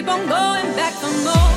keep on going back for more.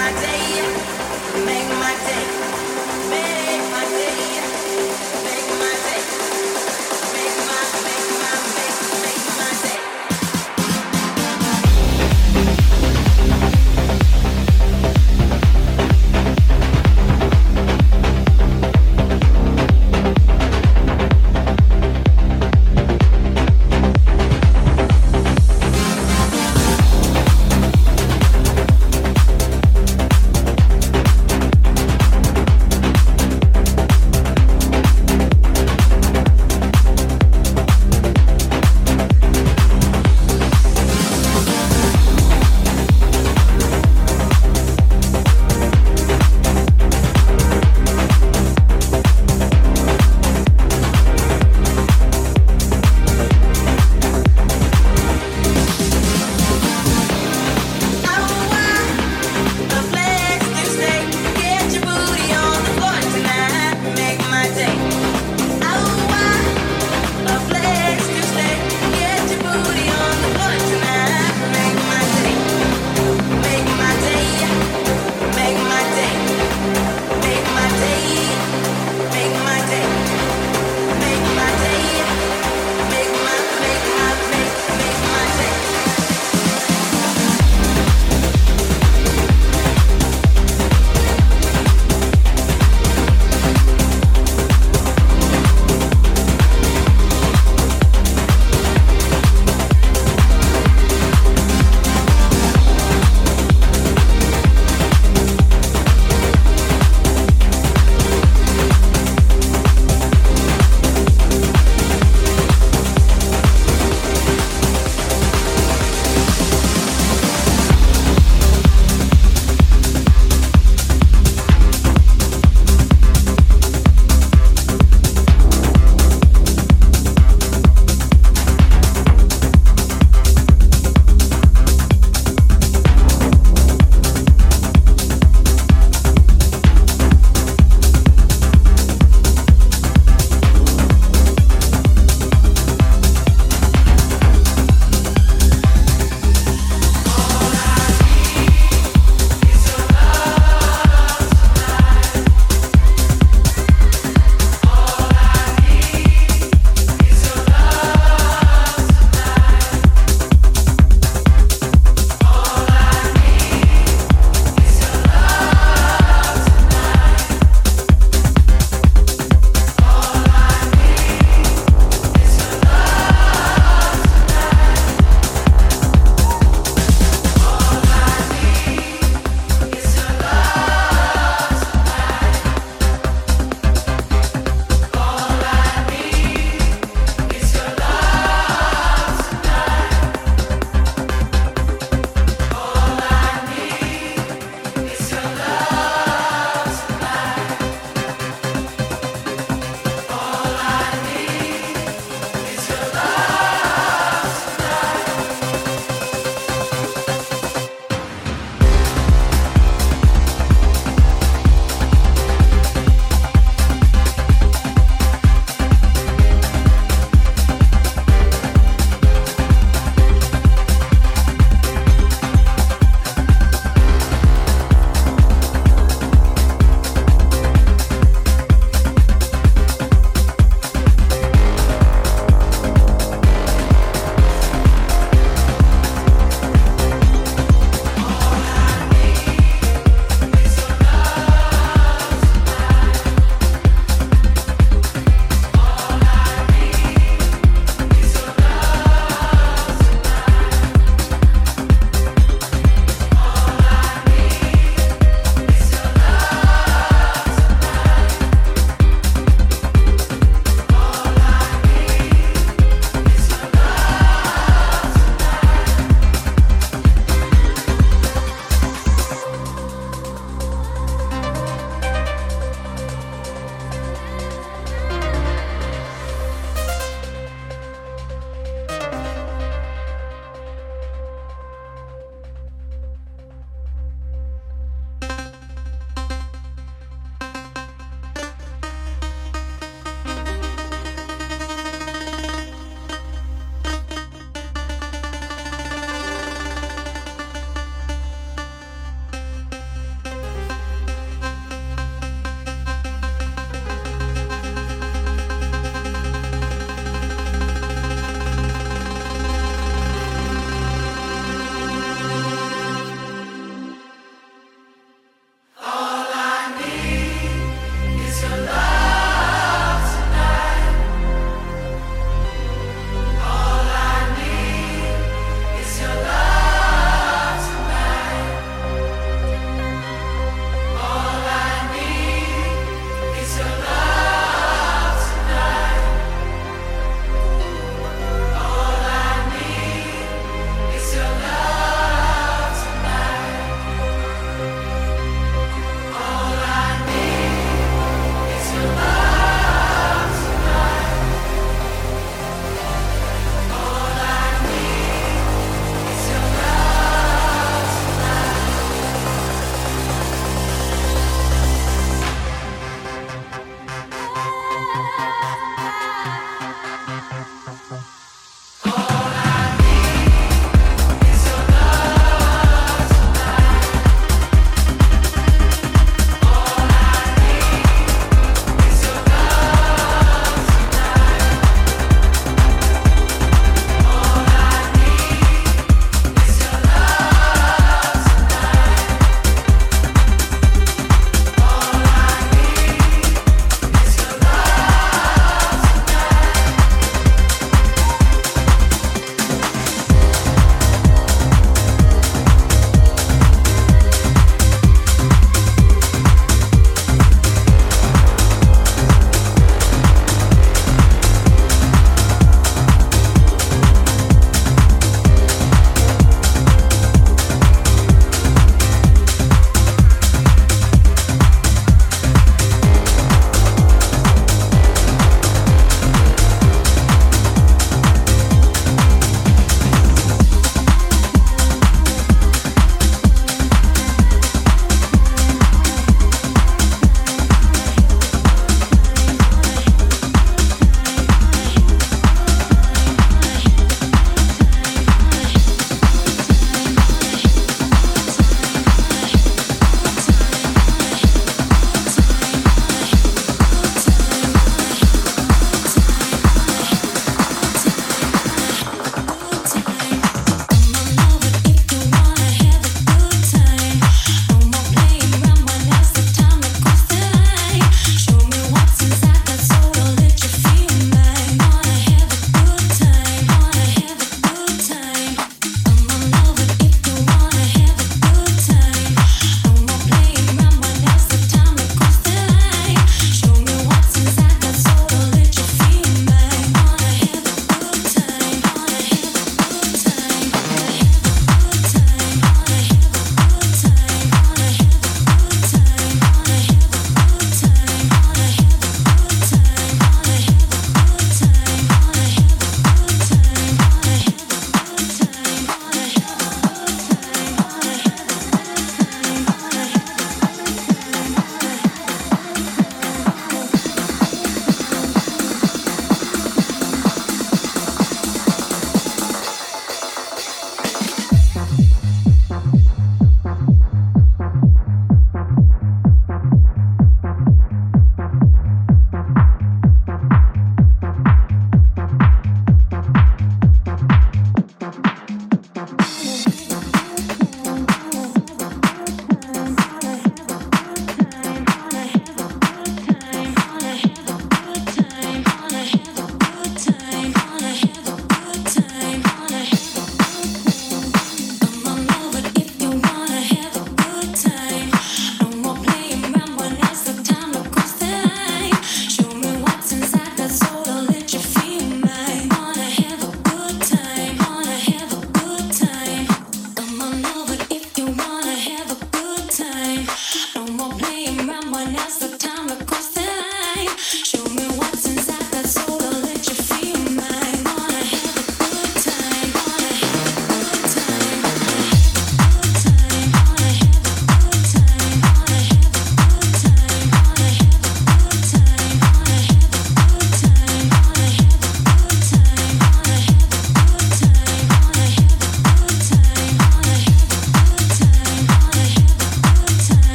My day, make my day, make